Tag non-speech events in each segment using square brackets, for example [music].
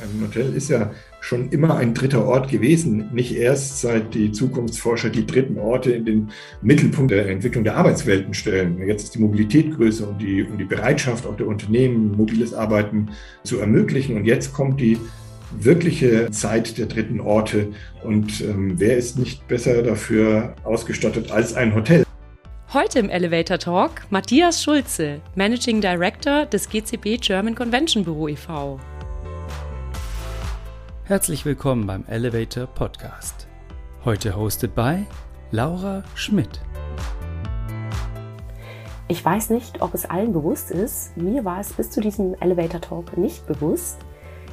Ein Hotel ist ja schon immer ein dritter Ort gewesen, nicht erst seit die Zukunftsforscher die dritten Orte in den Mittelpunkt der Entwicklung der Arbeitswelten stellen. Jetzt ist die Mobilität größer und die, und die Bereitschaft auch der Unternehmen, mobiles Arbeiten zu ermöglichen. Und jetzt kommt die wirkliche Zeit der dritten Orte. Und ähm, wer ist nicht besser dafür ausgestattet als ein Hotel? Heute im Elevator Talk Matthias Schulze, Managing Director des GCB German Convention Büro e.V. Herzlich willkommen beim Elevator Podcast. Heute hosted by Laura Schmidt. Ich weiß nicht, ob es allen bewusst ist. Mir war es bis zu diesem Elevator Talk nicht bewusst.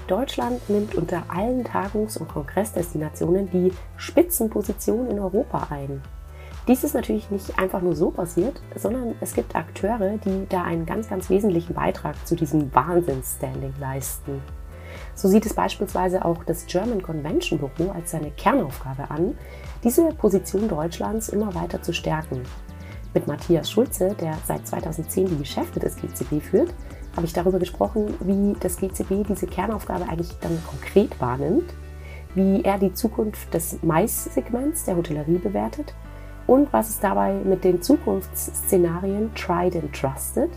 Deutschland nimmt unter allen Tagungs- und Kongressdestinationen die Spitzenposition in Europa ein. Dies ist natürlich nicht einfach nur so passiert, sondern es gibt Akteure, die da einen ganz, ganz wesentlichen Beitrag zu diesem Wahnsinnsstanding leisten. So sieht es beispielsweise auch das German Convention Büro als seine Kernaufgabe an, diese Position Deutschlands immer weiter zu stärken. Mit Matthias Schulze, der seit 2010 die Geschäfte des GCB führt, habe ich darüber gesprochen, wie das GCB diese Kernaufgabe eigentlich dann konkret wahrnimmt, wie er die Zukunft des Mais-Segments der Hotellerie bewertet und was es dabei mit den Zukunftsszenarien Tried and Trusted,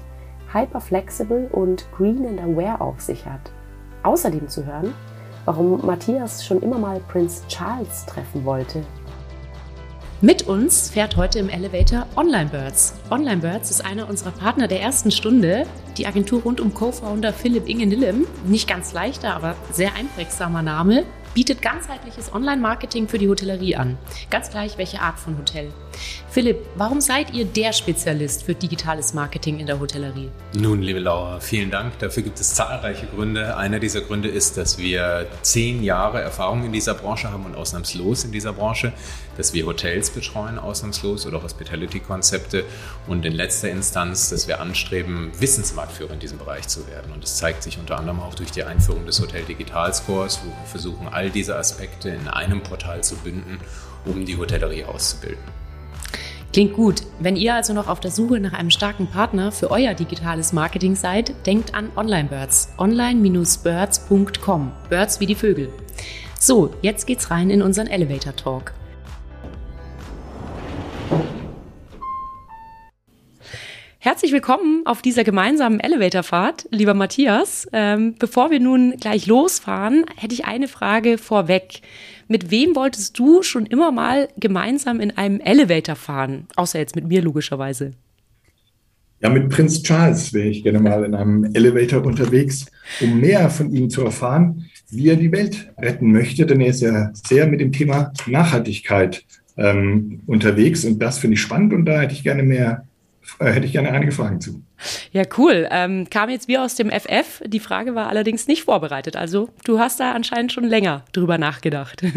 Hyper Flexible und Green and Aware auf sich hat außerdem zu hören, warum Matthias schon immer mal Prince Charles treffen wollte. Mit uns fährt heute im Elevator Online Birds. Online Birds ist einer unserer Partner der ersten Stunde. Die Agentur rund um Co-Founder Philipp Inge Nillem. Nicht ganz leichter, aber sehr einprägsamer Name bietet ganzheitliches Online-Marketing für die Hotellerie an. Ganz gleich, welche Art von Hotel. Philipp, warum seid ihr der Spezialist für digitales Marketing in der Hotellerie? Nun, liebe Laura, vielen Dank. Dafür gibt es zahlreiche Gründe. Einer dieser Gründe ist, dass wir zehn Jahre Erfahrung in dieser Branche haben und ausnahmslos in dieser Branche, dass wir Hotels betreuen, ausnahmslos oder Hospitality-Konzepte und in letzter Instanz, dass wir anstreben, Wissensmarktführer in diesem Bereich zu werden. Und das zeigt sich unter anderem auch durch die Einführung des Hotel Digital Scores, wo wir versuchen, all diese Aspekte in einem Portal zu binden, um die Hotellerie auszubilden. Klingt gut. Wenn ihr also noch auf der Suche nach einem starken Partner für euer digitales Marketing seid, denkt an OnlineBirds. Online-birds.com. Birds wie die Vögel. So, jetzt geht's rein in unseren Elevator Talk. Herzlich willkommen auf dieser gemeinsamen Elevatorfahrt, lieber Matthias. Ähm, bevor wir nun gleich losfahren, hätte ich eine Frage vorweg. Mit wem wolltest du schon immer mal gemeinsam in einem Elevator fahren? Außer jetzt mit mir logischerweise. Ja, mit Prinz Charles wäre ich gerne mal in einem Elevator unterwegs, um mehr von ihm zu erfahren, wie er die Welt retten möchte. Denn er ist ja sehr mit dem Thema Nachhaltigkeit ähm, unterwegs und das finde ich spannend und da hätte ich gerne mehr hätte ich gerne einige Fragen zu. Ja, cool. Ähm, kam jetzt wie aus dem FF. Die Frage war allerdings nicht vorbereitet. Also du hast da anscheinend schon länger drüber nachgedacht. [laughs]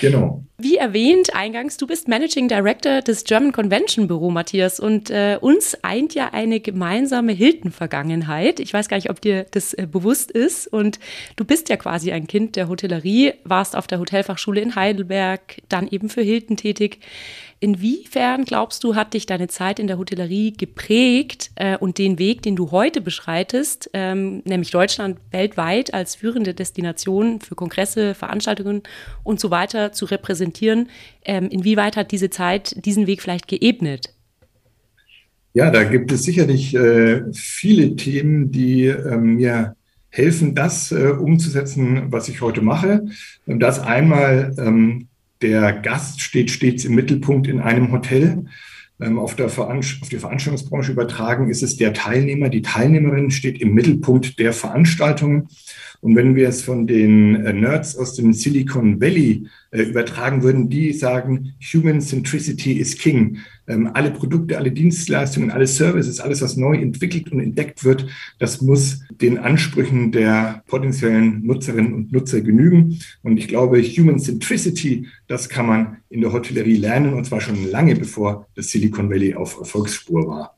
Genau. Wie erwähnt eingangs, du bist Managing Director des German Convention Büro, Matthias, und äh, uns eint ja eine gemeinsame Hilton-Vergangenheit. Ich weiß gar nicht, ob dir das äh, bewusst ist. Und du bist ja quasi ein Kind der Hotellerie, warst auf der Hotelfachschule in Heidelberg, dann eben für Hilton tätig. Inwiefern glaubst du, hat dich deine Zeit in der Hotellerie geprägt äh, und den Weg, den du heute beschreitest, ähm, nämlich Deutschland weltweit als führende Destination für Kongresse, Veranstaltungen und so weiter zu repräsentieren? Ähm, inwieweit hat diese Zeit diesen Weg vielleicht geebnet? Ja, da gibt es sicherlich äh, viele Themen, die äh, mir helfen, das äh, umzusetzen, was ich heute mache. Das einmal ähm, der Gast steht stets im Mittelpunkt in einem Hotel. Ähm, auf, der auf die Veranstaltungsbranche übertragen ist es der Teilnehmer, die Teilnehmerin steht im Mittelpunkt der Veranstaltungen. Und wenn wir es von den äh, Nerds aus dem Silicon Valley äh, übertragen würden, die sagen, Human Centricity is King. Ähm, alle Produkte, alle Dienstleistungen, alle Services, alles, was neu entwickelt und entdeckt wird, das muss den Ansprüchen der potenziellen Nutzerinnen und Nutzer genügen. Und ich glaube, Human Centricity, das kann man in der Hotellerie lernen, und zwar schon lange bevor das Silicon Valley auf Erfolgsspur war.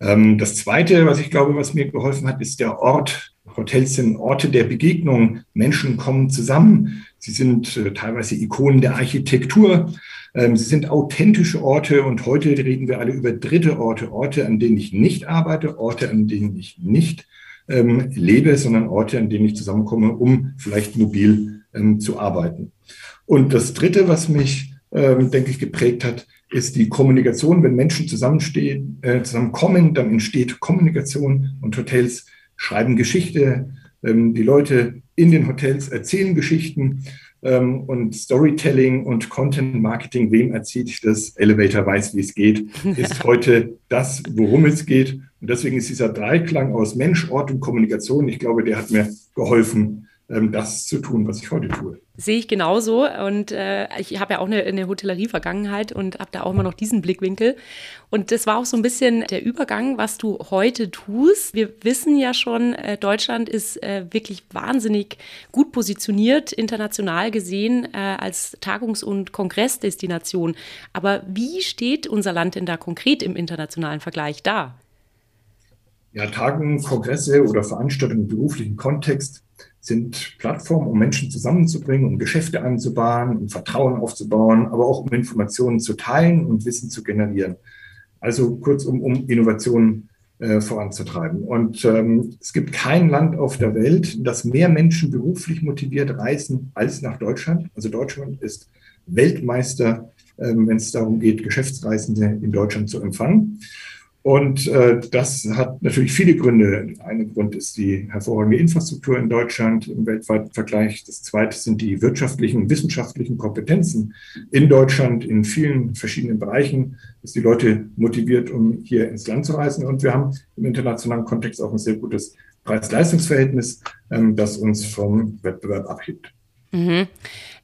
Ähm, das Zweite, was ich glaube, was mir geholfen hat, ist der Ort. Hotels sind Orte der Begegnung. Menschen kommen zusammen. Sie sind äh, teilweise Ikonen der Architektur. Ähm, sie sind authentische Orte und heute reden wir alle über dritte Orte, Orte, an denen ich nicht arbeite, Orte, an denen ich nicht ähm, lebe, sondern Orte, an denen ich zusammenkomme, um vielleicht mobil ähm, zu arbeiten. Und das Dritte, was mich, ähm, denke ich, geprägt hat, ist die Kommunikation. Wenn Menschen zusammenstehen, äh, zusammenkommen, dann entsteht Kommunikation und Hotels schreiben Geschichte. Ähm, die Leute in den Hotels erzählen Geschichten ähm, und Storytelling und Content Marketing, wem erzählt das Elevator weiß, wie es geht, [laughs] ist heute das, worum es geht. Und deswegen ist dieser Dreiklang aus Mensch, Ort und Kommunikation, ich glaube, der hat mir geholfen, das zu tun, was ich heute tue. Sehe ich genauso. Und äh, ich habe ja auch eine, eine Hotellerie-Vergangenheit und habe da auch immer noch diesen Blickwinkel. Und das war auch so ein bisschen der Übergang, was du heute tust. Wir wissen ja schon, äh, Deutschland ist äh, wirklich wahnsinnig gut positioniert, international gesehen, äh, als Tagungs- und Kongressdestination. Aber wie steht unser Land denn da konkret im internationalen Vergleich da? Ja, Tagen, Kongresse oder Veranstaltungen im beruflichen Kontext sind Plattformen, um Menschen zusammenzubringen, um Geschäfte anzubahnen, um Vertrauen aufzubauen, aber auch um Informationen zu teilen und Wissen zu generieren. Also kurzum, um Innovationen äh, voranzutreiben. Und ähm, es gibt kein Land auf der Welt, das mehr Menschen beruflich motiviert reisen als nach Deutschland. Also Deutschland ist Weltmeister, ähm, wenn es darum geht, Geschäftsreisende in Deutschland zu empfangen. Und äh, das hat natürlich viele Gründe. Ein Grund ist die hervorragende Infrastruktur in Deutschland im weltweiten Vergleich. Das zweite sind die wirtschaftlichen wissenschaftlichen Kompetenzen in Deutschland in vielen verschiedenen Bereichen, dass die Leute motiviert, um hier ins Land zu reisen. Und wir haben im internationalen Kontext auch ein sehr gutes Preis-Leistungs-Verhältnis, ähm, das uns vom Wettbewerb abhebt. Mhm.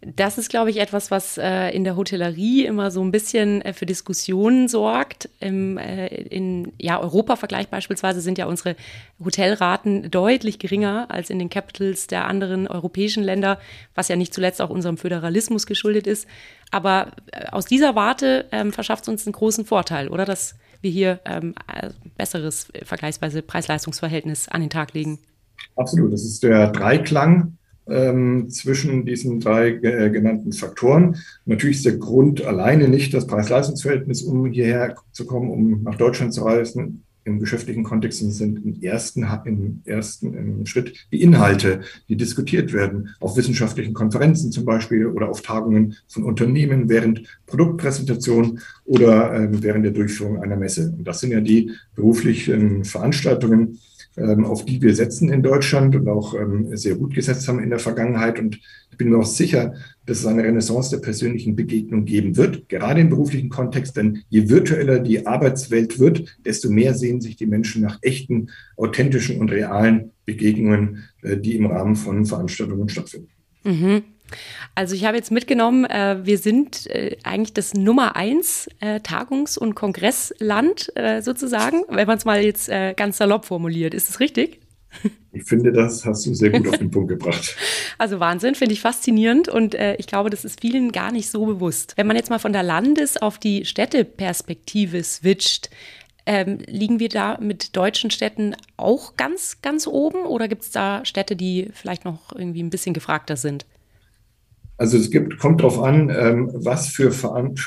Das ist, glaube ich, etwas, was äh, in der Hotellerie immer so ein bisschen äh, für Diskussionen sorgt. Im, äh, in ja, Europa-Vergleich beispielsweise sind ja unsere Hotelraten deutlich geringer als in den Capitals der anderen europäischen Länder, was ja nicht zuletzt auch unserem Föderalismus geschuldet ist. Aber äh, aus dieser Warte ähm, verschafft es uns einen großen Vorteil, oder? Dass wir hier ähm, äh, besseres äh, vergleichsweise Preis-Leistungs-Verhältnis an den Tag legen. Absolut. Das ist der Dreiklang ähm, zwischen diesen drei äh, genannten Faktoren. Natürlich ist der Grund alleine nicht das Preis-Leistungs-Verhältnis, um hierher zu kommen, um nach Deutschland zu reisen. Im geschäftlichen Kontext sind im ersten, im ersten im Schritt die Inhalte, die diskutiert werden, auf wissenschaftlichen Konferenzen zum Beispiel oder auf Tagungen von Unternehmen während Produktpräsentation oder äh, während der Durchführung einer Messe. Und das sind ja die beruflichen Veranstaltungen, auf die wir setzen in Deutschland und auch ähm, sehr gut gesetzt haben in der Vergangenheit. Und ich bin mir auch sicher, dass es eine Renaissance der persönlichen Begegnung geben wird, gerade im beruflichen Kontext. Denn je virtueller die Arbeitswelt wird, desto mehr sehen sich die Menschen nach echten, authentischen und realen Begegnungen, äh, die im Rahmen von Veranstaltungen stattfinden. Mhm. Also ich habe jetzt mitgenommen, äh, wir sind äh, eigentlich das Nummer eins äh, Tagungs- und Kongressland äh, sozusagen, wenn man es mal jetzt äh, ganz salopp formuliert. Ist das richtig? Ich finde, das hast du sehr gut auf den Punkt gebracht. [laughs] Also Wahnsinn, finde ich faszinierend und äh, ich glaube, das ist vielen gar nicht so bewusst. Wenn man jetzt mal von der Landes- auf die Städteperspektive switcht, ähm, liegen wir da mit deutschen Städten auch ganz, ganz oben oder gibt es da Städte, die vielleicht noch irgendwie ein bisschen gefragter sind? Also es gibt, kommt darauf an, ähm, was für,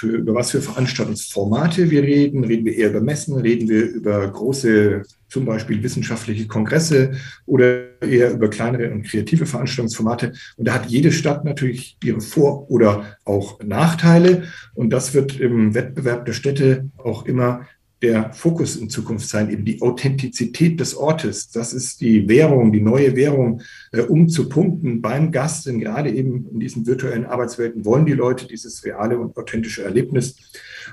über was für Veranstaltungsformate wir reden. Reden wir eher über Messen, reden wir über große, zum Beispiel wissenschaftliche Kongresse oder eher über kleinere und kreative Veranstaltungsformate. Und da hat jede Stadt natürlich ihre Vor- oder auch Nachteile. Und das wird im Wettbewerb der Städte auch immer der Fokus in Zukunft sein, eben die Authentizität des Ortes. Das ist die Währung, die neue Währung, äh, um zu punkten beim Gast. Denn gerade eben in diesen virtuellen Arbeitswelten wollen die Leute dieses reale und authentische Erlebnis.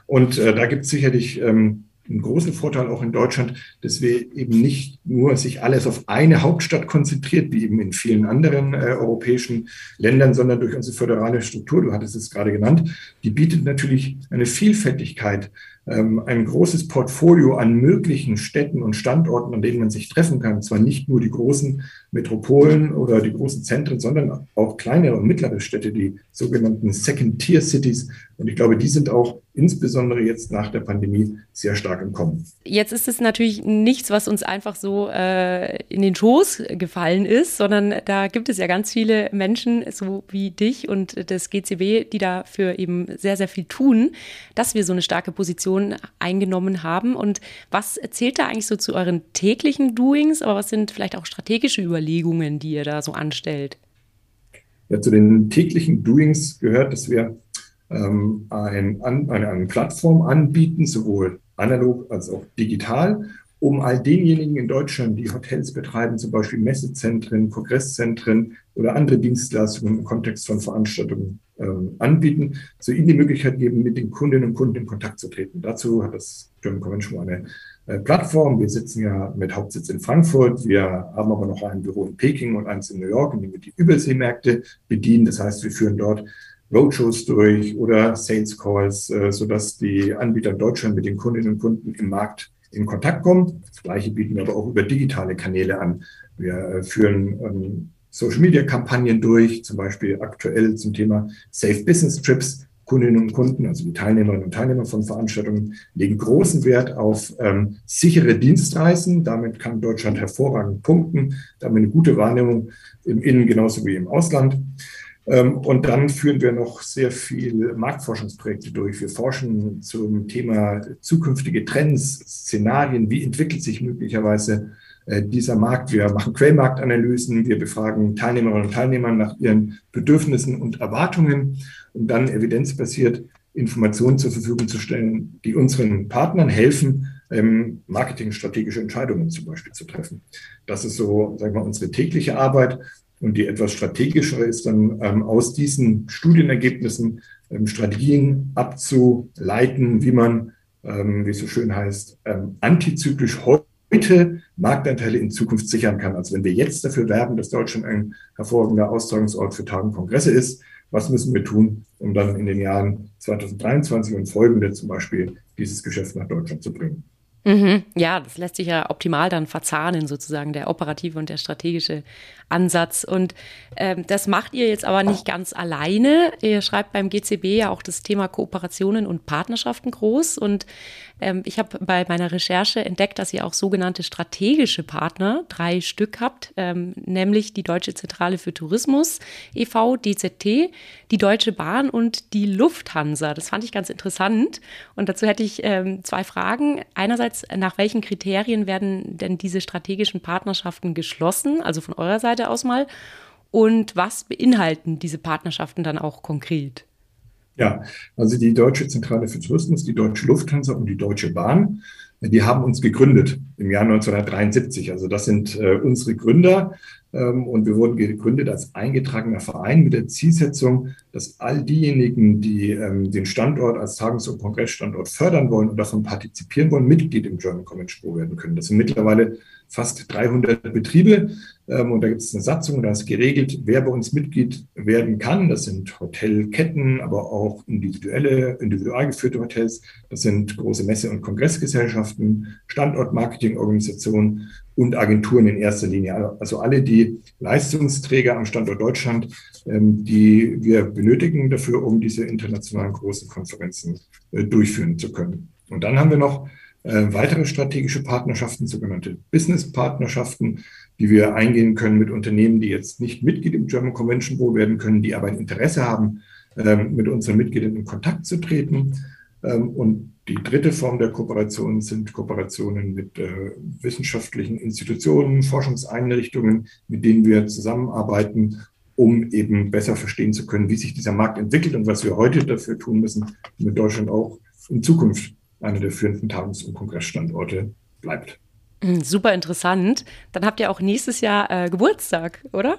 Und äh, da gibt es sicherlich ähm, einen großen Vorteil auch in Deutschland, dass wir eben nicht nur sich alles auf eine Hauptstadt konzentriert, wie eben in vielen anderen äh, europäischen Ländern, sondern durch unsere föderale Struktur, du hattest es gerade genannt, die bietet natürlich eine Vielfältigkeit, ein großes Portfolio an möglichen Städten und Standorten, an denen man sich treffen kann. Zwar nicht nur die großen Metropolen oder die großen Zentren, sondern auch kleinere und mittlere Städte, die sogenannten Second-Tier-Cities. Und ich glaube, die sind auch insbesondere jetzt nach der Pandemie sehr stark im Kommen. Jetzt ist es natürlich nichts, was uns einfach so äh, in den Schoß gefallen ist, sondern da gibt es ja ganz viele Menschen, so wie dich und das GCB, die dafür eben sehr, sehr viel tun, dass wir so eine starke Position eingenommen haben. Und was zählt da eigentlich so zu euren täglichen Doings, aber was sind vielleicht auch strategische Überlegungen, die ihr da so anstellt? Ja, zu den täglichen Doings gehört, dass wir ähm, ein, eine, eine Plattform anbieten, sowohl analog als auch digital, um all denjenigen in Deutschland, die Hotels betreiben, zum Beispiel Messezentren, Kongresszentren oder andere Dienstleistungen im Kontext von Veranstaltungen ähm, anbieten, so ihnen die Möglichkeit geben, mit den Kundinnen und Kunden in Kontakt zu treten. Dazu hat das German Convention eine äh, Plattform. Wir sitzen ja mit Hauptsitz in Frankfurt. Wir haben aber noch ein Büro in Peking und eins in New York, in dem wir die Überseemärkte bedienen. Das heißt, wir führen dort Roadshows durch oder Sales Calls, äh, sodass die Anbieter in Deutschland mit den Kundinnen und Kunden im Markt in Kontakt kommen. Das Gleiche bieten wir aber auch über digitale Kanäle an. Wir äh, führen ähm, Social Media Kampagnen durch, zum Beispiel aktuell zum Thema Safe Business Trips. Kundinnen und Kunden, also die Teilnehmerinnen und Teilnehmer von Veranstaltungen, legen großen Wert auf ähm, sichere Dienstreisen. Damit kann Deutschland hervorragend punkten. Damit eine gute Wahrnehmung im Innen genauso wie im Ausland. Ähm, und dann führen wir noch sehr viel Marktforschungsprojekte durch. Wir forschen zum Thema zukünftige Trends, Szenarien, wie entwickelt sich möglicherweise äh, dieser Markt. Wir machen Quellmarktanalysen, wir befragen Teilnehmerinnen und Teilnehmer nach ihren Bedürfnissen und Erwartungen, um dann evidenzbasiert Informationen zur Verfügung zu stellen, die unseren Partnern helfen, ähm, marketingstrategische Entscheidungen zum Beispiel zu treffen. Das ist so, sagen wir, unsere tägliche Arbeit. Und die etwas strategischere ist dann ähm, aus diesen Studienergebnissen ähm, Strategien abzuleiten, wie man, ähm, wie es so schön heißt, ähm, antizyklisch heute Marktanteile in Zukunft sichern kann. Also wenn wir jetzt dafür werben, dass Deutschland ein hervorragender Austragungsort für Tage und Kongresse ist, was müssen wir tun, um dann in den Jahren 2023 und folgende zum Beispiel dieses Geschäft nach Deutschland zu bringen? Mhm. Ja, das lässt sich ja optimal dann verzahnen, sozusagen der operative und der strategische Ansatz. Und ähm, das macht ihr jetzt aber nicht ganz alleine. Ihr schreibt beim GCB ja auch das Thema Kooperationen und Partnerschaften groß. Und ähm, ich habe bei meiner Recherche entdeckt, dass ihr auch sogenannte strategische Partner, drei Stück habt, ähm, nämlich die Deutsche Zentrale für Tourismus e.V., DZT, die Deutsche Bahn und die Lufthansa. Das fand ich ganz interessant. Und dazu hätte ich ähm, zwei Fragen. Einerseits, nach welchen Kriterien werden denn diese strategischen Partnerschaften geschlossen? Also von eurer Seite aus mal. Und was beinhalten diese Partnerschaften dann auch konkret? Ja, also die Deutsche Zentrale für Tourismus, die Deutsche Lufthansa und die Deutsche Bahn, die haben uns gegründet im Jahr 1973. Also das sind äh, unsere Gründer ähm, und wir wurden gegründet als eingetragener Verein mit der Zielsetzung, dass all diejenigen, die ähm, den Standort als Tagungs- und Kongressstandort fördern wollen und davon partizipieren wollen, Mitglied im German Convention Pro werden können. Das sind mittlerweile fast 300 Betriebe. Ähm, und da gibt es eine Satzung, da ist geregelt, wer bei uns Mitglied werden kann. Das sind Hotelketten, aber auch individuelle, individual geführte Hotels. Das sind große Messe- und Kongressgesellschaften, Standortmarketingorganisationen und Agenturen in erster Linie. Also alle die Leistungsträger am Standort Deutschland, ähm, die wir benötigen dafür, um diese internationalen großen Konferenzen äh, durchführen zu können. Und dann haben wir noch äh, weitere strategische Partnerschaften, sogenannte Business-Partnerschaften, die wir eingehen können mit Unternehmen, die jetzt nicht Mitglied im German Convention Board werden können, die aber ein Interesse haben, ähm, mit unseren Mitgliedern in Kontakt zu treten. Ähm, und die dritte Form der Kooperation sind Kooperationen mit äh, wissenschaftlichen Institutionen, Forschungseinrichtungen, mit denen wir zusammenarbeiten, um eben besser verstehen zu können, wie sich dieser Markt entwickelt und was wir heute dafür tun müssen, damit Deutschland auch in Zukunft einer der führenden Tagungs- und Kongressstandorte bleibt. Hm, super interessant. Dann habt ihr auch nächstes Jahr äh, Geburtstag, oder?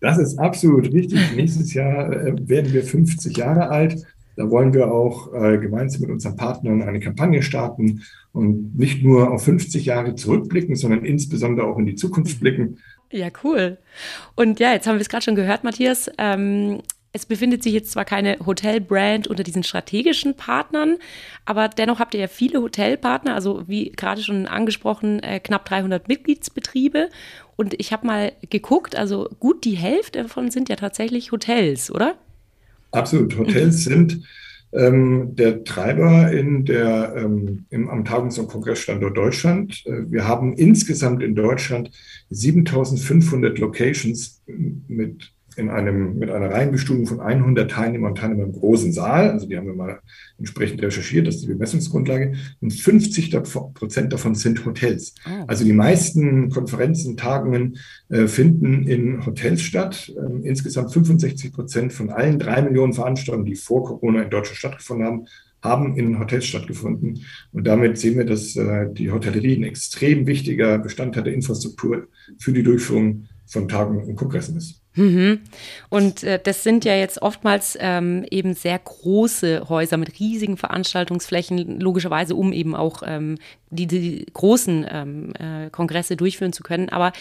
Das ist absolut richtig. nächstes Jahr äh, werden wir 50 Jahre alt. Da wollen wir auch äh, gemeinsam mit unseren Partnern eine Kampagne starten und nicht nur auf 50 Jahre zurückblicken, sondern insbesondere auch in die Zukunft blicken. Ja, cool. Und ja, jetzt haben wir es gerade schon gehört, Matthias. Ähm, es befindet sich jetzt zwar keine Hotelbrand unter diesen strategischen Partnern, aber dennoch habt ihr ja viele Hotelpartner, also wie gerade schon angesprochen, äh, knapp 300 Mitgliedsbetriebe. Und ich habe mal geguckt, also gut die Hälfte davon sind ja tatsächlich Hotels, oder? Absolut. Hotels sind ähm, der Treiber in der, ähm, im, am Tagungs- und Kongressstandort Deutschland. Äh, wir haben insgesamt in Deutschland 7500 Locations mit in einem, mit einer Reihenbestuhlung von 100 Teilnehmern und Teilnehmern im großen Saal. Also die haben wir mal entsprechend recherchiert, das ist die Bemessungsgrundlage. Und 50 Prozent davon sind Hotels. Oh. Also die meisten Konferenzen, Tagungen äh, finden in Hotels statt. Ähm, insgesamt 65 Prozent von allen drei Millionen Veranstaltungen, die vor Corona in Deutschland stattgefunden haben, haben in Hotels stattgefunden. Und damit sehen wir, dass äh, die Hotellerie ein extrem wichtiger Bestandteil der Infrastruktur für die Durchführung von Tagen und Kongressen ist. Mhm. Und äh, das sind ja jetzt oftmals ähm, eben sehr große Häuser mit riesigen Veranstaltungsflächen, logischerweise, um eben auch ähm, die, die großen ähm, äh, Kongresse durchführen zu können. Aber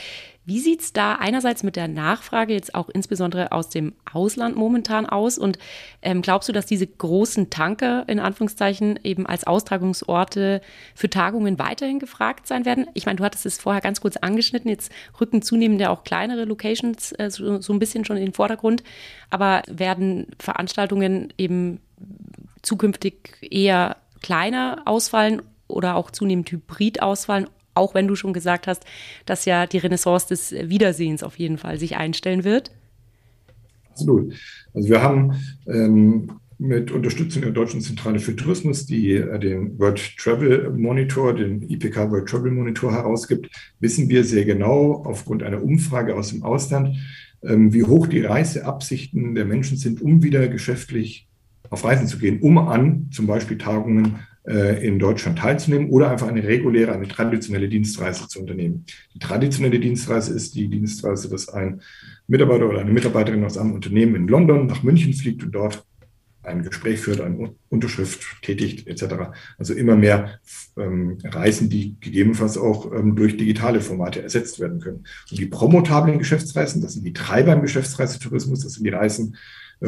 wie sieht es da einerseits mit der Nachfrage jetzt auch insbesondere aus dem Ausland momentan aus? Und ähm, glaubst du, dass diese großen Tanker in Anführungszeichen eben als Austragungsorte für Tagungen weiterhin gefragt sein werden? Ich meine, du hattest es vorher ganz kurz angeschnitten, jetzt rücken zunehmend ja auch kleinere Locations äh, so, so ein bisschen schon in den Vordergrund. Aber werden Veranstaltungen eben zukünftig eher kleiner ausfallen oder auch zunehmend hybrid ausfallen, auch wenn du schon gesagt hast, dass ja die Renaissance des Wiedersehens auf jeden Fall sich einstellen wird? Absolut. Also wir haben ähm, mit Unterstützung der Deutschen Zentrale für Tourismus, die äh, den World Travel Monitor, den IPK World Travel Monitor herausgibt, wissen wir sehr genau aufgrund einer Umfrage aus dem Ausland, ähm, wie hoch die Reiseabsichten der Menschen sind, um wieder geschäftlich auf Reisen zu gehen, um an zum Beispiel Tagungen in Deutschland teilzunehmen oder einfach eine reguläre, eine traditionelle Dienstreise zu unternehmen. Die traditionelle Dienstreise ist die Dienstreise, dass ein Mitarbeiter oder eine Mitarbeiterin aus einem Unternehmen in London nach München fliegt und dort ein Gespräch führt, eine Unterschrift tätigt etc. Also immer mehr ähm, Reisen, die gegebenenfalls auch ähm, durch digitale Formate ersetzt werden können. Und die promotablen Geschäftsreisen, das sind die Treiber im Geschäftsreisetourismus, das sind die Reisen, äh,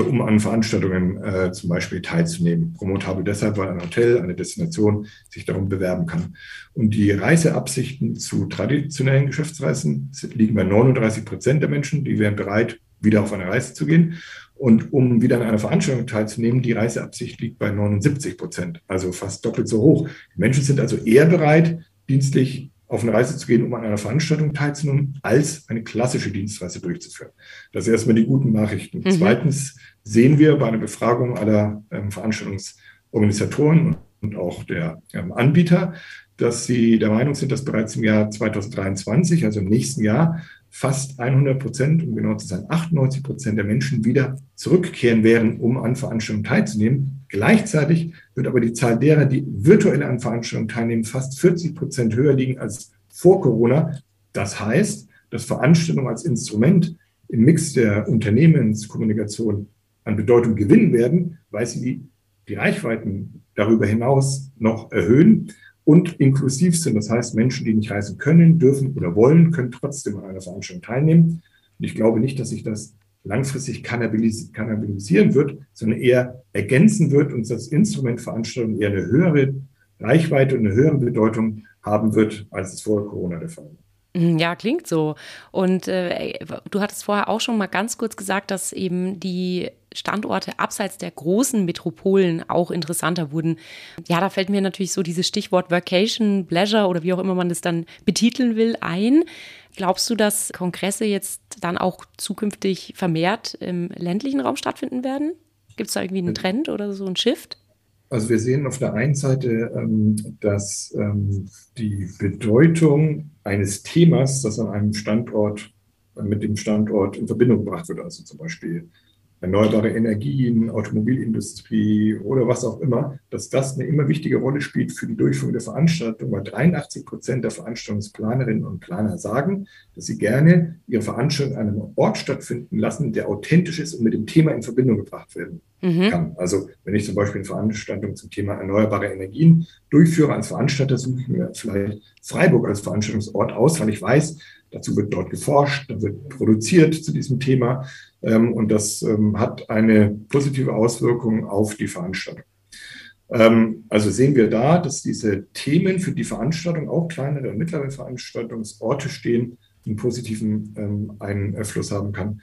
um an Veranstaltungen äh, zum Beispiel teilzunehmen. Promotabel deshalb, weil ein Hotel, eine Destination sich darum bewerben kann. Und die Reiseabsichten zu traditionellen Geschäftsreisen liegen bei 39 Prozent der Menschen, die wären bereit, wieder auf eine Reise zu gehen. Und um wieder an einer Veranstaltung teilzunehmen, die Reiseabsicht liegt bei 79 Prozent, also fast doppelt so hoch. Die Menschen sind also eher bereit, dienstlich auf eine Reise zu gehen, um an einer Veranstaltung teilzunehmen, als eine klassische Dienstreise durchzuführen. Das sind erstmal die guten Nachrichten. Mhm. Zweitens sehen wir bei einer Befragung aller ähm, Veranstaltungsorganisatoren und auch der ähm, Anbieter, dass sie der Meinung sind, dass bereits im Jahr 2023, also im nächsten Jahr, fast 100 Prozent, um genau zu sein, 98 Prozent der Menschen wieder zurückkehren werden, um an Veranstaltungen teilzunehmen. Gleichzeitig wird aber die Zahl derer, die virtuell an Veranstaltungen teilnehmen, fast 40 Prozent höher liegen als vor Corona. Das heißt, dass Veranstaltungen als Instrument im Mix der Unternehmenskommunikation an Bedeutung gewinnen werden, weil sie die, Reichweiten darüber hinaus noch erhöhen und inklusiv sind. Das heißt, Menschen, die nicht reisen können, dürfen oder wollen, können trotzdem an einer Veranstaltung teilnehmen. Und ich glaube nicht, dass sich das langfristig kannabilisieren wird, sondern eher ergänzen wird und das Instrument Veranstaltung eher eine höhere Reichweite und eine höhere Bedeutung haben wird, als es vor Corona der Fall war. Mhm, ja, klingt so. Und äh, du hattest vorher auch schon mal ganz kurz gesagt, dass eben die Standorte abseits der großen Metropolen auch interessanter wurden. Ja, da fällt mir natürlich so dieses Stichwort Vacation, Pleasure oder wie auch immer man das dann betiteln will, ein. Glaubst du, dass Kongresse jetzt dann auch zukünftig vermehrt im ländlichen Raum stattfinden werden? Gibt es da irgendwie einen Trend oder so einen Shift? Also wir sehen auf der einen Seite, ähm, dass ähm, die Bedeutung eines Themas, das an einem Standort mit dem Standort in Verbindung gebracht wird, also zum Beispiel erneuerbare Energien, Automobilindustrie oder was auch immer, dass das eine immer wichtige Rolle spielt für die Durchführung der Veranstaltung, weil 83 Prozent der Veranstaltungsplanerinnen und Planer sagen, dass sie gerne ihre Veranstaltung an einem Ort stattfinden lassen, der authentisch ist und mit dem Thema in Verbindung gebracht werden mhm. kann. Also wenn ich zum Beispiel eine Veranstaltung zum Thema erneuerbare Energien durchführe als Veranstalter, suche ich mir vielleicht Freiburg als Veranstaltungsort aus, weil ich weiß, dazu wird dort geforscht, da wird produziert zu diesem Thema und das ähm, hat eine positive Auswirkung auf die Veranstaltung. Ähm, also sehen wir da, dass diese Themen für die Veranstaltung, auch kleinere und mittlere Veranstaltungsorte stehen, einen positiven Einfluss haben kann.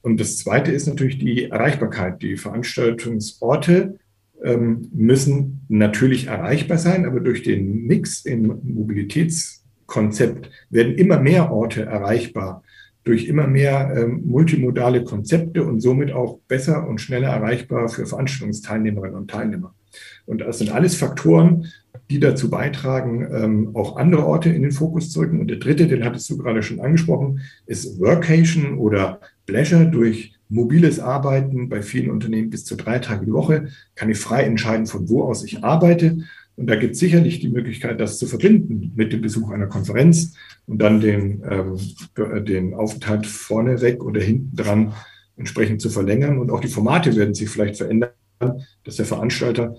Und das Zweite ist natürlich die Erreichbarkeit. Die Veranstaltungsorte ähm, müssen natürlich erreichbar sein, aber durch den Mix im Mobilitätskonzept werden immer mehr Orte erreichbar durch immer mehr ähm, multimodale Konzepte und somit auch besser und schneller erreichbar für Veranstaltungsteilnehmerinnen und Teilnehmer. Und das sind alles Faktoren, die dazu beitragen, ähm, auch andere Orte in den Fokus zu rücken. Und der dritte, den hattest du gerade schon angesprochen, ist Workation oder Pleasure durch mobiles Arbeiten bei vielen Unternehmen bis zu drei Tage die Woche. Kann ich frei entscheiden, von wo aus ich arbeite. Und da gibt es sicherlich die Möglichkeit, das zu verbinden mit dem Besuch einer Konferenz und dann den, ähm, den Aufenthalt vorneweg oder hinten dran entsprechend zu verlängern. Und auch die Formate werden sich vielleicht verändern, dass der Veranstalter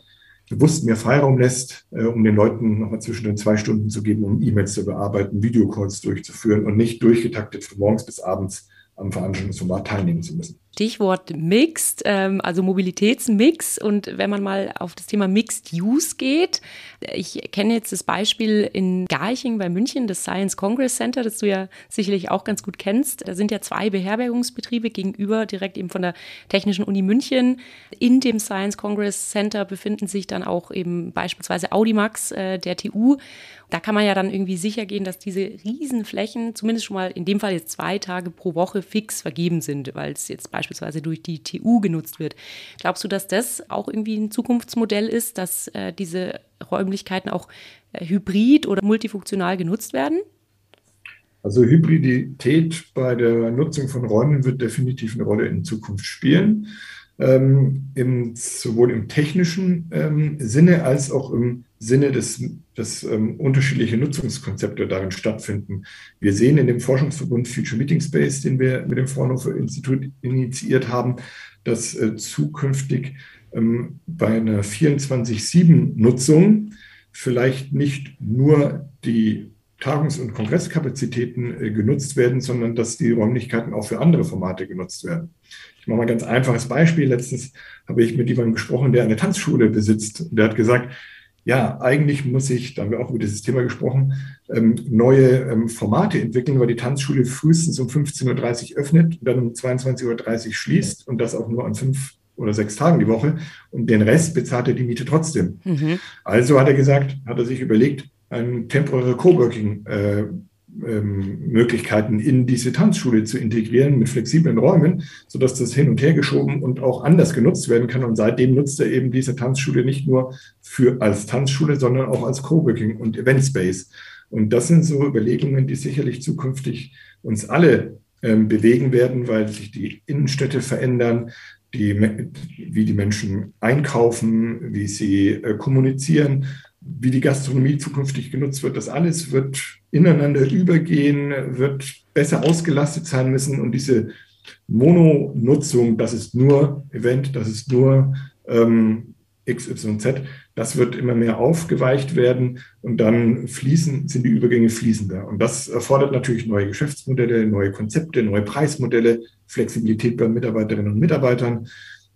bewusst mehr Freiraum lässt, äh, um den Leuten nochmal zwischen den zwei Stunden zu geben, um E-Mails zu bearbeiten, Videocalls durchzuführen und nicht durchgetaktet von morgens bis abends am Veranstaltungsformat teilnehmen zu müssen. Stichwort Mixed, ähm, also Mobilitätsmix. Und wenn man mal auf das Thema Mixed Use geht, ich kenne jetzt das Beispiel in Garching bei München, das Science Congress Center, das du ja sicherlich auch ganz gut kennst. Da sind ja zwei Beherbergungsbetriebe gegenüber, direkt eben von der Technischen Uni München. In dem Science Congress Center befinden sich dann auch eben beispielsweise Audimax äh, der TU. Da kann man ja dann irgendwie sicher gehen, dass diese Riesenflächen zumindest schon mal in dem Fall jetzt zwei Tage pro Woche fix vergeben sind, weil es jetzt beispielsweise durch die TU genutzt wird. Glaubst du, dass das auch irgendwie ein Zukunftsmodell ist, dass äh, diese Räumlichkeiten auch äh, hybrid oder multifunktional genutzt werden? Also Hybridität bei der Nutzung von Räumen wird definitiv eine Rolle in Zukunft spielen ähm, im, sowohl im technischen ähm, Sinne als auch im Sinne des, dass ähm, unterschiedliche Nutzungskonzepte darin stattfinden. Wir sehen in dem Forschungsverbund Future Meeting Space, den wir mit dem Fraunhofer Institut initiiert haben, dass äh, zukünftig ähm, bei einer 24-7-Nutzung vielleicht nicht nur die Tagungs- und Kongresskapazitäten äh, genutzt werden, sondern dass die Räumlichkeiten auch für andere Formate genutzt werden. Mache mal ein ganz einfaches Beispiel. Letztens habe ich mit jemandem gesprochen, der eine Tanzschule besitzt. Der hat gesagt, ja, eigentlich muss ich, da haben wir auch über dieses Thema gesprochen, ähm, neue ähm, Formate entwickeln, weil die Tanzschule frühestens um 15.30 Uhr öffnet und dann um 22.30 Uhr schließt und das auch nur an fünf oder sechs Tagen die Woche und den Rest bezahlt er die Miete trotzdem. Mhm. Also hat er gesagt, hat er sich überlegt, ein temporäre Coworking äh, ähm, Möglichkeiten in diese Tanzschule zu integrieren mit flexiblen Räumen, sodass das hin und her geschoben und auch anders genutzt werden kann. Und seitdem nutzt er eben diese Tanzschule nicht nur für als Tanzschule, sondern auch als Coworking und Event Space. Und das sind so Überlegungen, die sicherlich zukünftig uns alle ähm, bewegen werden, weil sich die Innenstädte verändern, die, wie die Menschen einkaufen, wie sie äh, kommunizieren wie die Gastronomie zukünftig genutzt wird. Das alles wird ineinander übergehen, wird besser ausgelastet sein müssen und diese Mono-Nutzung, das ist nur Event, das ist nur ähm, XYZ, das wird immer mehr aufgeweicht werden und dann fließen, sind die Übergänge fließender. Und das erfordert natürlich neue Geschäftsmodelle, neue Konzepte, neue Preismodelle, Flexibilität bei Mitarbeiterinnen und Mitarbeitern,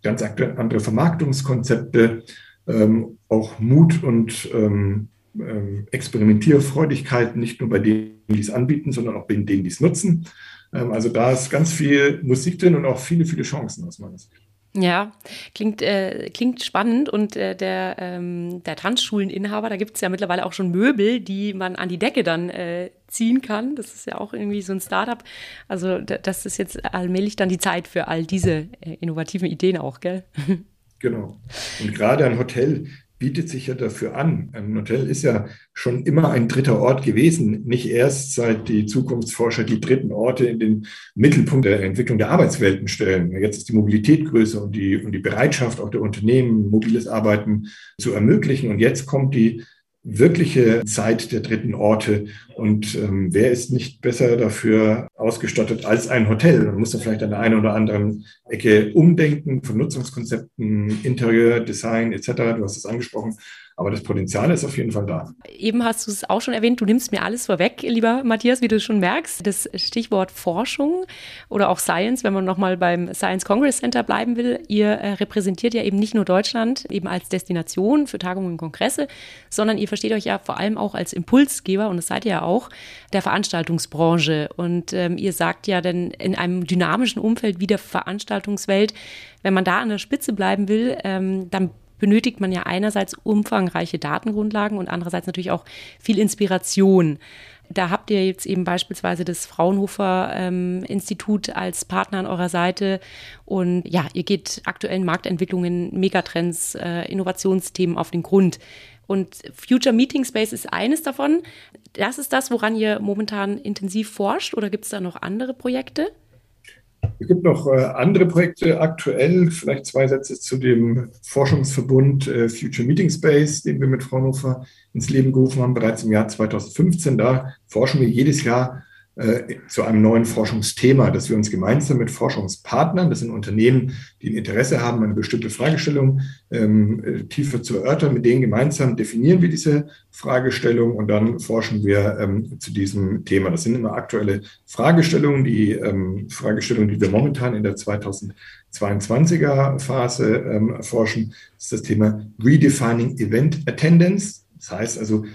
ganz andere Vermarktungskonzepte ähm, auch Mut und ähm, ähm, Experimentierfreudigkeit, nicht nur bei denen, die es anbieten, sondern auch bei denen, die es nutzen. Ähm, also da ist ganz viel Musik drin und auch viele, viele Chancen aus meiner Sicht. Ja, klingt, äh, klingt spannend und äh, der, ähm, der Tanzschuleninhaber, da gibt es ja mittlerweile auch schon Möbel, die man an die Decke dann äh, ziehen kann. Das ist ja auch irgendwie so ein Startup. Also das ist jetzt allmählich dann die Zeit für all diese äh, innovativen Ideen auch, gell? Genau. Und gerade ein Hotel bietet sich ja dafür an. Ein Hotel ist ja schon immer ein dritter Ort gewesen, nicht erst seit die Zukunftsforscher die dritten Orte in den Mittelpunkt der Entwicklung der Arbeitswelten stellen. Jetzt ist die Mobilität größer und die, und die Bereitschaft auch der Unternehmen, mobiles Arbeiten zu ermöglichen. Und jetzt kommt die wirkliche Zeit der dritten Orte. Und ähm, wer ist nicht besser dafür ausgestattet als ein Hotel? Man muss da vielleicht an der einen oder anderen Ecke umdenken von Nutzungskonzepten, Interieur, Design etc. Du hast es angesprochen. Aber das Potenzial ist auf jeden Fall da. Eben hast du es auch schon erwähnt, du nimmst mir alles vorweg, lieber Matthias, wie du schon merkst. Das Stichwort Forschung oder auch Science, wenn man nochmal beim Science Congress Center bleiben will. Ihr äh, repräsentiert ja eben nicht nur Deutschland eben als Destination für Tagungen und Kongresse, sondern ihr versteht euch ja vor allem auch als Impulsgeber, und das seid ihr ja auch, der Veranstaltungsbranche. Und ähm, ihr sagt ja, denn in einem dynamischen Umfeld wie der Veranstaltungswelt, wenn man da an der Spitze bleiben will, ähm, dann benötigt man ja einerseits umfangreiche Datengrundlagen und andererseits natürlich auch viel Inspiration. Da habt ihr jetzt eben beispielsweise das Fraunhofer ähm, Institut als Partner an eurer Seite. Und ja, ihr geht aktuellen Marktentwicklungen, Megatrends, äh, Innovationsthemen auf den Grund. Und Future Meeting Space ist eines davon. Das ist das, woran ihr momentan intensiv forscht oder gibt es da noch andere Projekte? Es gibt noch äh, andere Projekte aktuell. Vielleicht zwei Sätze zu dem Forschungsverbund äh, Future Meeting Space, den wir mit Fraunhofer ins Leben gerufen haben, bereits im Jahr 2015. Da forschen wir jedes Jahr zu einem neuen Forschungsthema, dass wir uns gemeinsam mit Forschungspartnern, das sind Unternehmen, die ein Interesse haben, eine bestimmte Fragestellung ähm, äh, tiefer zu erörtern, mit denen gemeinsam definieren wir diese Fragestellung und dann forschen wir ähm, zu diesem Thema. Das sind immer aktuelle Fragestellungen. Die ähm, Fragestellung, die wir momentan in der 2022er Phase ähm, forschen, ist das Thema Redefining Event Attendance. Das heißt also,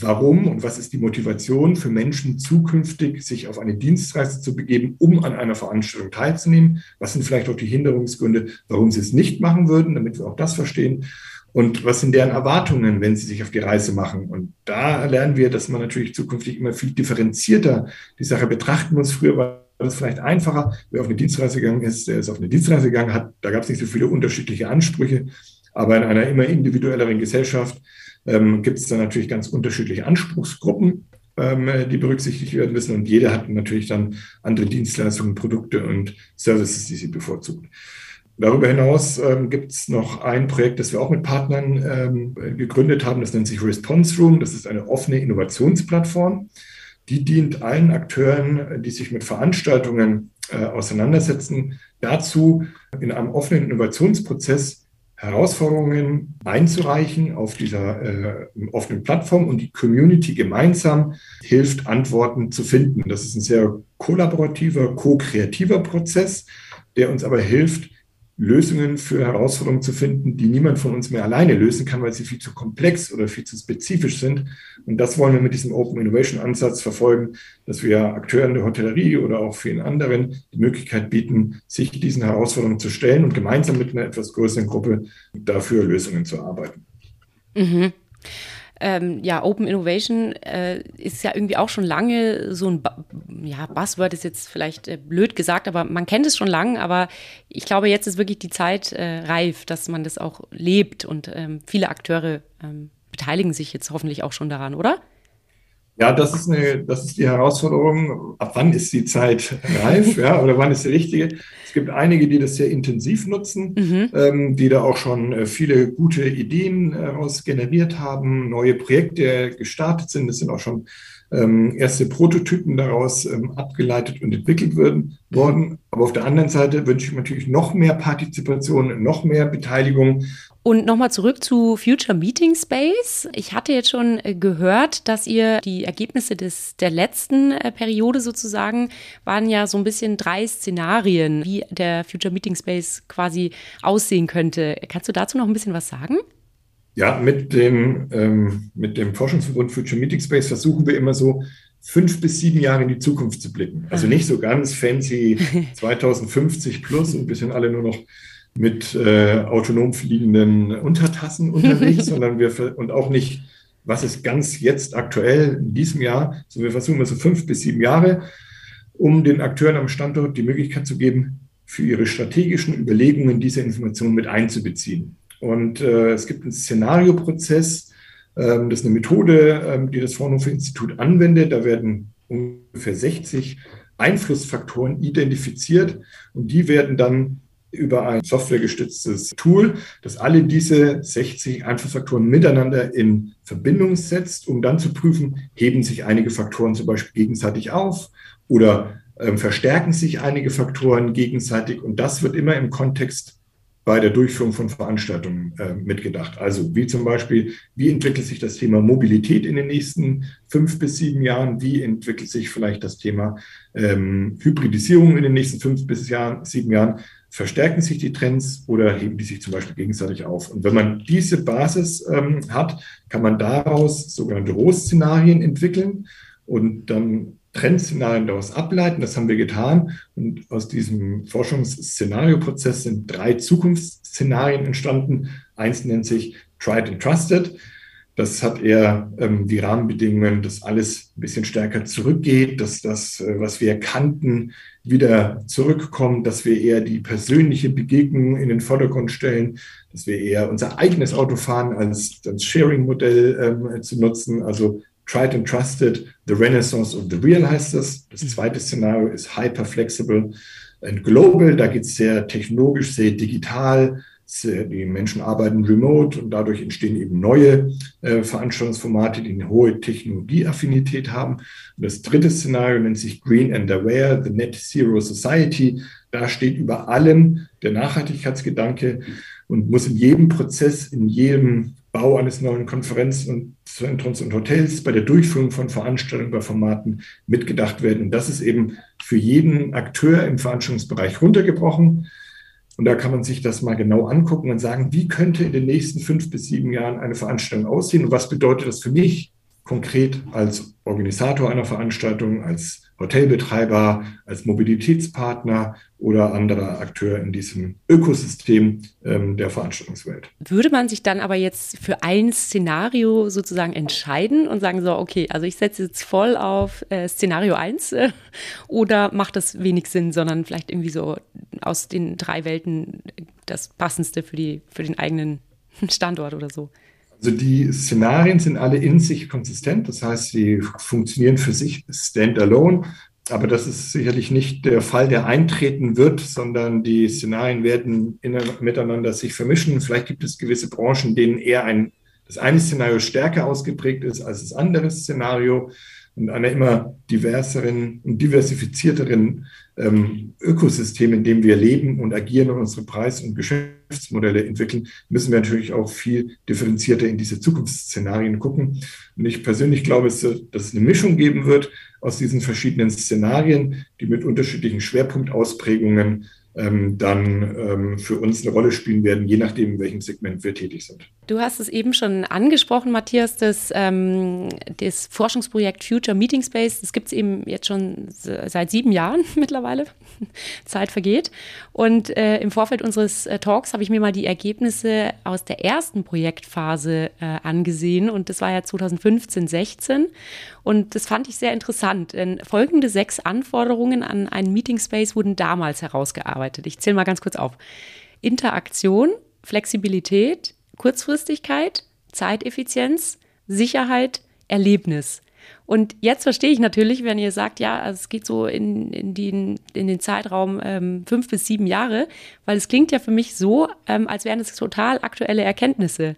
warum und was ist die Motivation für Menschen zukünftig, sich auf eine Dienstreise zu begeben, um an einer Veranstaltung teilzunehmen? Was sind vielleicht auch die Hinderungsgründe, warum sie es nicht machen würden, damit wir auch das verstehen? Und was sind deren Erwartungen, wenn sie sich auf die Reise machen? Und da lernen wir, dass man natürlich zukünftig immer viel differenzierter die Sache betrachten muss. Früher war das vielleicht einfacher. Wer auf eine Dienstreise gegangen ist, der ist auf eine Dienstreise gegangen, hat, da gab es nicht so viele unterschiedliche Ansprüche. Aber in einer immer individuelleren Gesellschaft ähm, gibt es da natürlich ganz unterschiedliche Anspruchsgruppen, ähm, die berücksichtigt werden müssen. Und jeder hat natürlich dann andere Dienstleistungen, Produkte und Services, die sie bevorzugt. Darüber hinaus ähm, gibt es noch ein Projekt, das wir auch mit Partnern ähm, gegründet haben. Das nennt sich Response Room. Das ist eine offene Innovationsplattform. Die dient allen Akteuren, die sich mit Veranstaltungen äh, auseinandersetzen, dazu, in einem offenen Innovationsprozess Herausforderungen einzureichen auf dieser äh, offenen Plattform und die Community gemeinsam hilft, Antworten zu finden. Das ist ein sehr kollaborativer, ko-kreativer Prozess, der uns aber hilft, Lösungen für Herausforderungen zu finden, die niemand von uns mehr alleine lösen kann, weil sie viel zu komplex oder viel zu spezifisch sind. Und das wollen wir mit diesem Open Innovation Ansatz verfolgen, dass wir Akteuren der Hotellerie oder auch vielen anderen die Möglichkeit bieten, sich diesen Herausforderungen zu stellen und gemeinsam mit einer etwas größeren Gruppe dafür Lösungen zu arbeiten. Mhm ähm, ja, Open Innovation äh, ist ja irgendwie auch schon lange so ein, ja, Buzzword ist jetzt vielleicht äh, blöd gesagt, aber man kennt es schon lange, aber ich glaube, jetzt ist wirklich die Zeit äh, reif, dass man das auch lebt und ähm, viele Akteure ähm, beteiligen sich jetzt hoffentlich auch schon daran, oder? Ja, das ist, eine, das ist die Herausforderung. Ab wann ist die Zeit reif? ja, oder wann ist die richtige? Es gibt einige, die das sehr intensiv nutzen, mhm. ähm, die da auch schon äh, viele gute Ideen daraus äh, generiert haben, neue Projekte gestartet sind. Es sind auch schon ähm, erste Prototypen daraus ähm, abgeleitet und entwickelt werden, worden. Aber auf der anderen Seite wünsche ich natürlich noch mehr Partizipation, noch mehr Beteiligung und nochmal zurück zu Future Meeting Space. Ich hatte jetzt schon äh, gehört, dass ihr die Ergebnisse des, der letzten äh, Periode sozusagen waren ja so ein bisschen drei Szenarien, wie der Future Meeting Space quasi aussehen könnte. Kannst du dazu noch ein bisschen was sagen? Ja, mit dem, ähm, mit dem Forschungsverbund Future Meeting Space versuchen wir immer so fünf bis sieben Jahre in die Zukunft zu blicken. Also nicht so ganz fancy [laughs] 2050 plus und bisschen alle nur noch mit äh, autonom fliegenden Untertassen [laughs] unterwegs, sondern wir und auch nicht, was ist ganz jetzt aktuell in diesem Jahr, sondern wir versuchen so fünf bis sieben Jahre, um den Akteuren am Standort die Möglichkeit zu geben, für ihre strategischen Überlegungen diese Informationen mit einzubeziehen. Und äh, es gibt einen Szenarioprozess, ähm, das ist eine Methode, ähm, die das Fraunhofer Institut anwendet. Da werden ungefähr 60 Einflussfaktoren identifiziert und die werden dann über ein softwaregestütztes Tool, das alle diese 60 Einflussfaktoren miteinander in Verbindung setzt, um dann zu prüfen, heben sich einige Faktoren zum Beispiel gegenseitig auf oder äh, verstärken sich einige Faktoren gegenseitig. Und das wird immer im Kontext bei der Durchführung von Veranstaltungen äh, mitgedacht. Also wie zum Beispiel, wie entwickelt sich das Thema Mobilität in den nächsten fünf bis sieben Jahren? Wie entwickelt sich vielleicht das Thema ähm, Hybridisierung in den nächsten fünf bis Jahr, sieben Jahren? Verstärken sich die Trends oder heben die sich zum Beispiel gegenseitig auf? Und wenn man diese Basis ähm, hat, kann man daraus sogenannte Rohszenarien entwickeln und dann Trendszenarien daraus ableiten. Das haben wir getan. Und aus diesem Forschungsszenarioprozess sind drei Zukunftsszenarien entstanden. Eins nennt sich Tried and Trusted. Das hat eher ähm, die Rahmenbedingungen, dass alles ein bisschen stärker zurückgeht, dass das, äh, was wir kannten, wieder zurückkommt, dass wir eher die persönliche Begegnung in den Vordergrund stellen, dass wir eher unser eigenes Auto fahren, als das Sharing-Modell ähm, zu nutzen. Also Tried and Trusted, The Renaissance of the Real heißt das. Das zweite Szenario ist Hyper Flexible and Global. Da geht es sehr technologisch, sehr digital die Menschen arbeiten remote und dadurch entstehen eben neue äh, Veranstaltungsformate, die eine hohe Technologieaffinität haben. Und das dritte Szenario nennt sich Green and Aware, the Net Zero Society. Da steht über allem der Nachhaltigkeitsgedanke und muss in jedem Prozess, in jedem Bau eines neuen Konferenz- und Zentrums und Hotels, bei der Durchführung von Veranstaltungen, bei Formaten mitgedacht werden. Und das ist eben für jeden Akteur im Veranstaltungsbereich runtergebrochen. Und da kann man sich das mal genau angucken und sagen, wie könnte in den nächsten fünf bis sieben Jahren eine Veranstaltung aussehen und was bedeutet das für mich konkret als Organisator einer Veranstaltung, als Hotelbetreiber, als Mobilitätspartner oder anderer Akteur in diesem Ökosystem ähm, der Veranstaltungswelt. Würde man sich dann aber jetzt für ein Szenario sozusagen entscheiden und sagen so, okay, also ich setze jetzt voll auf äh, Szenario 1 äh, oder macht das wenig Sinn, sondern vielleicht irgendwie so aus den drei Welten das Passendste für, die, für den eigenen Standort oder so? Also die Szenarien sind alle in sich konsistent, das heißt, sie funktionieren für sich standalone. Aber das ist sicherlich nicht der Fall, der eintreten wird, sondern die Szenarien werden miteinander sich vermischen. Vielleicht gibt es gewisse Branchen, denen eher ein, das eine Szenario stärker ausgeprägt ist als das andere Szenario und einer immer diverseren und diversifizierteren ähm, Ökosystem, in dem wir leben und agieren und unsere Preis- und Geschäftsmodelle entwickeln, müssen wir natürlich auch viel differenzierter in diese Zukunftsszenarien gucken. Und ich persönlich glaube, dass es eine Mischung geben wird aus diesen verschiedenen Szenarien, die mit unterschiedlichen Schwerpunktausprägungen dann ähm, für uns eine Rolle spielen werden, je nachdem, in welchem Segment wir tätig sind. Du hast es eben schon angesprochen, Matthias, das, ähm, das Forschungsprojekt Future Meeting Space, das gibt es eben jetzt schon seit sieben Jahren [laughs] mittlerweile. [laughs] Zeit vergeht. Und äh, im Vorfeld unseres äh, Talks habe ich mir mal die Ergebnisse aus der ersten Projektphase äh, angesehen. Und das war ja 2015, 16. Und das fand ich sehr interessant, denn folgende sechs Anforderungen an einen Meeting Space wurden damals herausgearbeitet. Ich zähle mal ganz kurz auf. Interaktion, Flexibilität, Kurzfristigkeit, Zeiteffizienz, Sicherheit, Erlebnis. Und jetzt verstehe ich natürlich, wenn ihr sagt, ja, also es geht so in, in, den, in den Zeitraum ähm, fünf bis sieben Jahre, weil es klingt ja für mich so, ähm, als wären es total aktuelle Erkenntnisse.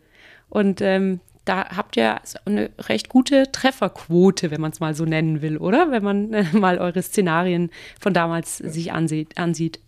Und ähm, da habt ihr eine recht gute Trefferquote, wenn man es mal so nennen will, oder? Wenn man äh, mal eure Szenarien von damals sich ansieht. ansieht.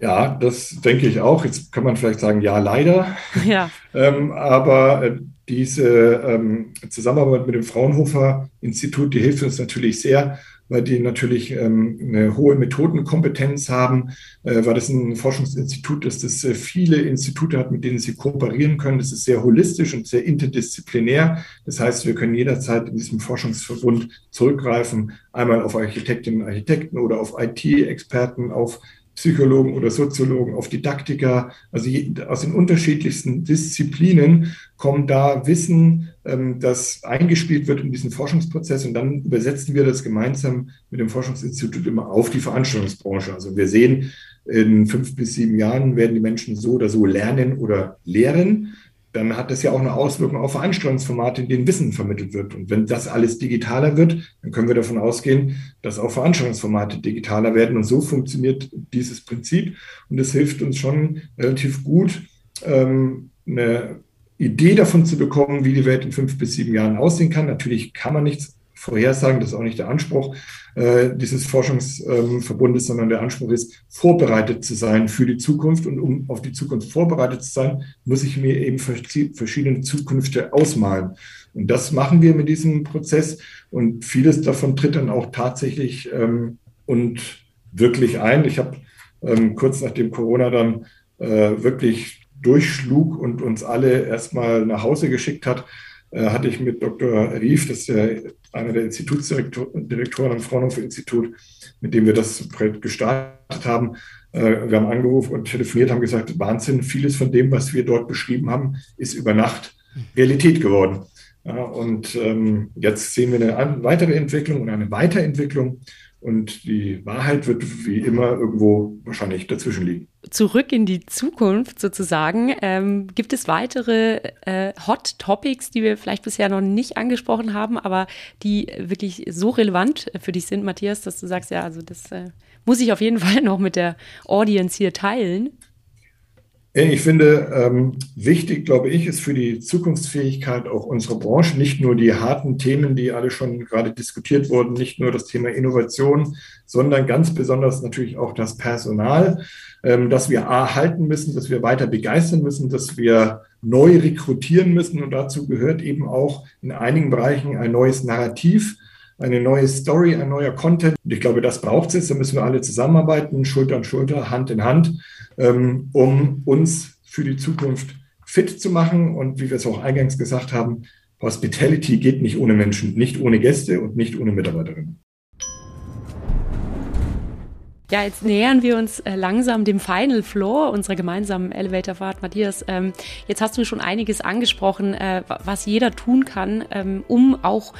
Ja, das denke ich auch. Jetzt kann man vielleicht sagen, ja, leider. [laughs] Ja. ähm, aber äh, diese ähm, Zusammenarbeit mit dem Fraunhofer Institut, die hilft uns natürlich sehr, weil die natürlich ähm, eine hohe Methodenkompetenz haben, äh, weil das ein Forschungsinstitut ist, das äh, viele Institute hat, mit denen sie kooperieren können. Das ist sehr holistisch und sehr interdisziplinär. Das heißt, wir können jederzeit in diesem Forschungsverbund zurückgreifen, einmal auf Architektinnen und Architekten oder auf IT-Experten, auf Psychologen oder Soziologen, auf Didaktiker, also aus den unterschiedlichsten Disziplinen kommt da Wissen, ähm, das eingespielt wird in diesen Forschungsprozess und dann übersetzen wir das gemeinsam mit dem Forschungsinstitut immer auf die Veranstaltungsbranche. Also wir sehen, in fünf bis sieben Jahren werden die Menschen so oder so lernen oder lehren dann hat das ja auch eine Auswirkung auf Veranstaltungsformate, in denen Wissen vermittelt wird. Und wenn das alles digitaler wird, dann können wir davon ausgehen, dass auch Veranstaltungsformate digitaler werden. Und so funktioniert dieses Prinzip. Und es hilft uns schon relativ gut, ähm, eine Idee davon zu bekommen, wie die Welt in fünf bis sieben Jahren aussehen kann. Natürlich kann man nichts vorhersagen, das ist auch nicht der Anspruch äh, dieses Forschungsverbundes, sondern der Anspruch ist, vorbereitet zu sein für die Zukunft. Und um auf die Zukunft vorbereitet zu sein, muss ich mir eben verschiedene Zukünfte ausmalen. Und das machen wir mit diesem Prozess. Und vieles davon tritt dann auch tatsächlich ähm, und wirklich ein. Ich habe ähm, kurz nachdem Corona dann äh, wirklich durchschlug und uns alle erstmal nach Hause geschickt hat, hatte ich mit Dr. Rief, das ist ja einer der Institutsdirektoren am Fraunhofer Institut, mit dem wir das Projekt gestartet haben. Äh, wir haben angerufen und telefoniert, haben gesagt, Wahnsinn, vieles von dem, was wir dort beschrieben haben, ist über Nacht Realität geworden. Und ähm, jetzt sehen wir eine weitere Entwicklung und eine Weiterentwicklung. Und die Wahrheit wird wie immer irgendwo wahrscheinlich dazwischen liegen. Zurück in die Zukunft sozusagen. Ähm, gibt es weitere äh, Hot Topics, die wir vielleicht bisher noch nicht angesprochen haben, aber die wirklich so relevant für dich sind, Matthias, dass du sagst, ja, also das äh, muss ich auf jeden [laughs] Fall noch mit der Audience hier teilen? Ich finde, ähm, wichtig, glaube ich, ist für die Zukunftsfähigkeit auch unserer Branche nicht nur die harten Themen, die alle schon gerade diskutiert wurden, nicht nur das Thema Innovation, sondern ganz besonders natürlich auch das Personal, ähm, dass wir A halten müssen, dass wir weiter begeistern müssen, dass wir neu rekrutieren müssen. Und dazu gehört eben auch in einigen Bereichen ein neues Narrativ, eine neue Story, ein neuer Content. Und ich glaube, das braucht es. Da müssen wir alle zusammenarbeiten, Schulter an Schulter, Hand in Hand, ähm, um uns für die Zukunft fit zu machen. Und wie wir es auch eingangs gesagt haben, Hospitality geht nicht ohne Menschen, nicht ohne Gäste und nicht ohne Mitarbeiterinnen. Ja, jetzt nähern wir uns äh, langsam dem Final Floor unserer gemeinsamen Elevatorfahrt. Matthias, ähm, jetzt hast du schon einiges angesprochen, äh, was jeder tun kann, ähm, um auch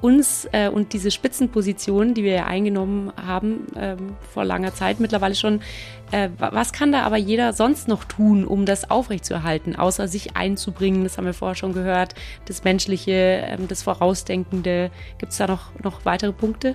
uns äh, und diese Spitzenposition, die wir ja eingenommen haben ähm, vor langer Zeit mittlerweile schon, äh, was kann da aber jeder sonst noch tun, um das aufrechtzuerhalten, außer sich einzubringen? Das haben wir vorher schon gehört, das Menschliche, ähm, das Vorausdenkende. Gibt es da noch, noch weitere Punkte?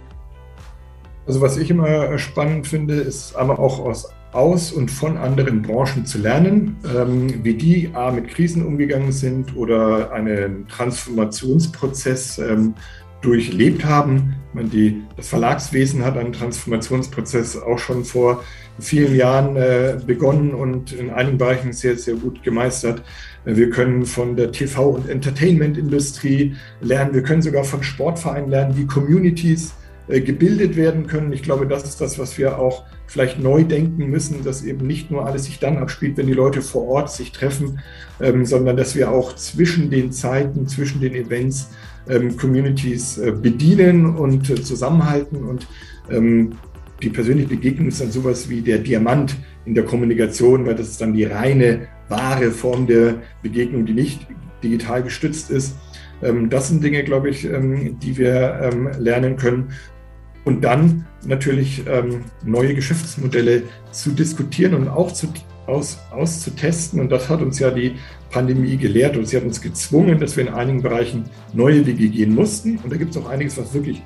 Also was ich immer spannend finde, ist aber auch aus aus und von anderen Branchen zu lernen, ähm, wie die A mit Krisen umgegangen sind oder einen Transformationsprozess ähm, durchlebt haben. Meine, die, das Verlagswesen hat einen Transformationsprozess auch schon vor vielen Jahren äh, begonnen und in einigen Bereichen sehr, sehr gut gemeistert. Wir können von der TV- und Entertainment-Industrie lernen. Wir können sogar von Sportvereinen lernen, wie Communities äh, gebildet werden können. Ich glaube, das ist das, was wir auch vielleicht neu denken müssen, dass eben nicht nur alles sich dann abspielt, wenn die Leute vor Ort sich treffen, ähm, sondern dass wir auch zwischen den Zeiten, zwischen den Events ähm, Communities äh, bedienen und äh, zusammenhalten. Und ähm, die persönliche Begegnung ist dann sowas wie der Diamant in der Kommunikation, weil das ist dann die reine, wahre Form der Begegnung, die nicht digital gestützt ist. Ähm, das sind Dinge, glaube ich, ähm, die wir ähm, lernen können. Und dann natürlich ähm, neue Geschäftsmodelle zu diskutieren und auch zu aus, auszutesten. Und das hat uns ja die Pandemie gelehrt und sie hat uns gezwungen, dass wir in einigen Bereichen neue Wege gehen mussten. Und da gibt es auch einiges, was wirklich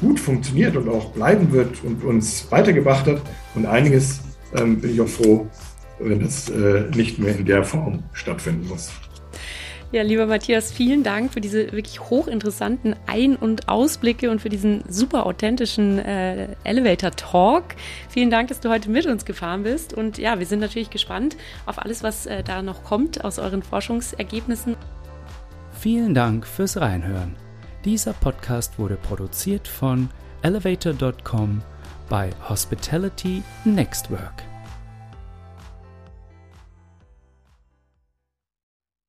gut funktioniert und auch bleiben wird und uns weitergebracht hat. Und einiges ähm, bin ich auch froh, wenn das äh, nicht mehr in der Form stattfinden muss. Ja, lieber Matthias, vielen Dank für diese wirklich hochinteressanten Ein- und Ausblicke und für diesen super authentischen äh, Elevator Talk. Vielen Dank, dass du heute mit uns gefahren bist. Und ja, wir sind natürlich gespannt auf alles, was äh, da noch kommt aus euren Forschungsergebnissen. Vielen Dank fürs Reinhören. Dieser Podcast wurde produziert von elevator.com bei Hospitality Next Work.